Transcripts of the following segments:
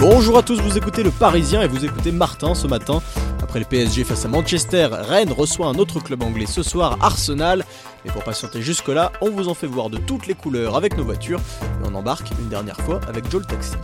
Bonjour à tous, vous écoutez le Parisien et vous écoutez Martin ce matin. Après le PSG face à Manchester, Rennes reçoit un autre club anglais ce soir, Arsenal. Et pour patienter jusque-là, on vous en fait voir de toutes les couleurs avec nos voitures et on embarque une dernière fois avec Joel Taxi.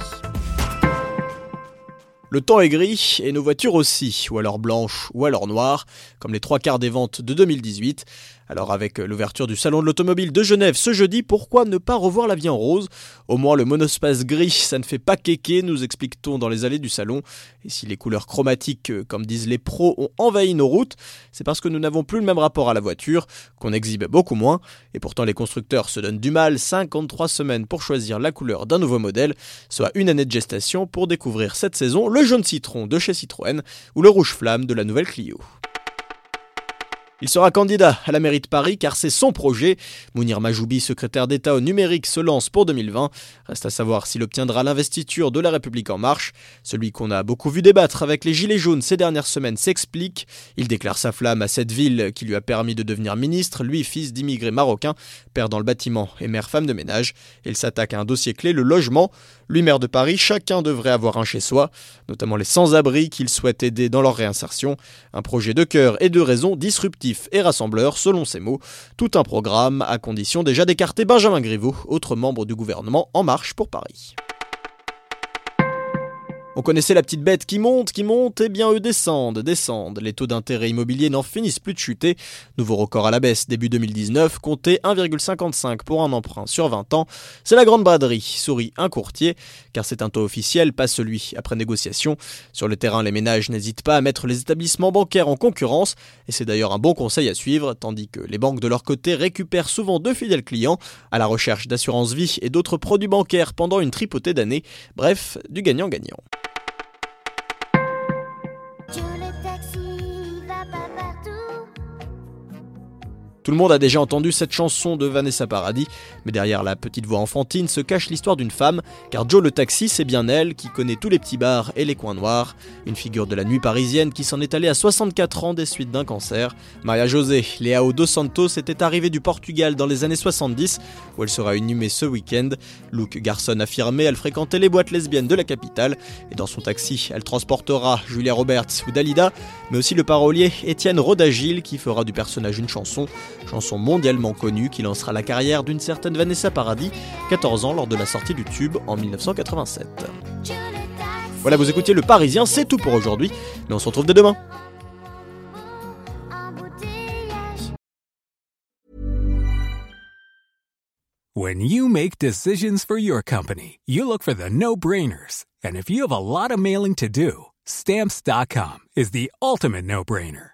Le temps est gris et nos voitures aussi, ou alors blanches ou alors noires, comme les trois quarts des ventes de 2018. Alors avec l'ouverture du salon de l'automobile de Genève ce jeudi, pourquoi ne pas revoir la vie en rose? Au moins le monospace gris, ça ne fait pas kéké, nous explique-t-on dans les allées du salon. Et si les couleurs chromatiques, euh, comme disent les pros, ont envahi nos routes, c'est parce que nous n'avons plus le même rapport à la voiture, qu'on exhibe beaucoup moins. Et pourtant les constructeurs se donnent du mal, 53 semaines pour choisir la couleur d'un nouveau modèle, soit une année de gestation pour découvrir cette saison le jaune citron de chez Citroën ou le rouge flamme de la nouvelle Clio. Il sera candidat à la mairie de Paris car c'est son projet. Mounir Majoubi, secrétaire d'État au numérique, se lance pour 2020. Reste à savoir s'il obtiendra l'investiture de la République en marche. Celui qu'on a beaucoup vu débattre avec les Gilets jaunes ces dernières semaines s'explique. Il déclare sa flamme à cette ville qui lui a permis de devenir ministre, lui fils d'immigrés marocains, père dans le bâtiment et mère femme de ménage. Il s'attaque à un dossier clé, le logement. Lui maire de Paris, chacun devrait avoir un chez soi, notamment les sans-abri qu'il souhaite aider dans leur réinsertion. Un projet de cœur et de raison disruptif et rassembleur, selon ses mots. Tout un programme, à condition déjà d'écarter Benjamin Griveaux, autre membre du gouvernement En Marche pour Paris. On connaissait la petite bête qui monte, qui monte, et bien eux descendent, descendent. Les taux d'intérêt immobilier n'en finissent plus de chuter. Nouveau record à la baisse début 2019, comptez 1,55 pour un emprunt sur 20 ans. C'est la grande braderie, sourit un courtier, car c'est un taux officiel, pas celui après négociation. Sur le terrain, les ménages n'hésitent pas à mettre les établissements bancaires en concurrence, et c'est d'ailleurs un bon conseil à suivre, tandis que les banques de leur côté récupèrent souvent de fidèles clients à la recherche d'assurance vie et d'autres produits bancaires pendant une tripotée d'années. Bref, du gagnant-gagnant. Tout le monde a déjà entendu cette chanson de Vanessa Paradis, mais derrière la petite voix enfantine se cache l'histoire d'une femme, car Joe le taxi, c'est bien elle qui connaît tous les petits bars et les coins noirs. Une figure de la nuit parisienne qui s'en est allée à 64 ans des suites d'un cancer. Maria José Leao dos Santos était arrivée du Portugal dans les années 70, où elle sera inhumée ce week-end. Luke Garson affirmé, elle fréquentait les boîtes lesbiennes de la capitale, et dans son taxi, elle transportera Julia Roberts ou Dalida, mais aussi le parolier Étienne Rodagil qui fera du personnage une chanson chanson mondialement connue qui lancera la carrière d'une certaine Vanessa Paradis, 14 ans lors de la sortie du tube en 1987. Voilà, vous écoutiez Le Parisien, c'est tout pour aujourd'hui, mais on se retrouve dès demain. When you make decisions for your company, you look for the no-brainers. And if you have a lot of mailing to do, stamps.com is the ultimate no-brainer.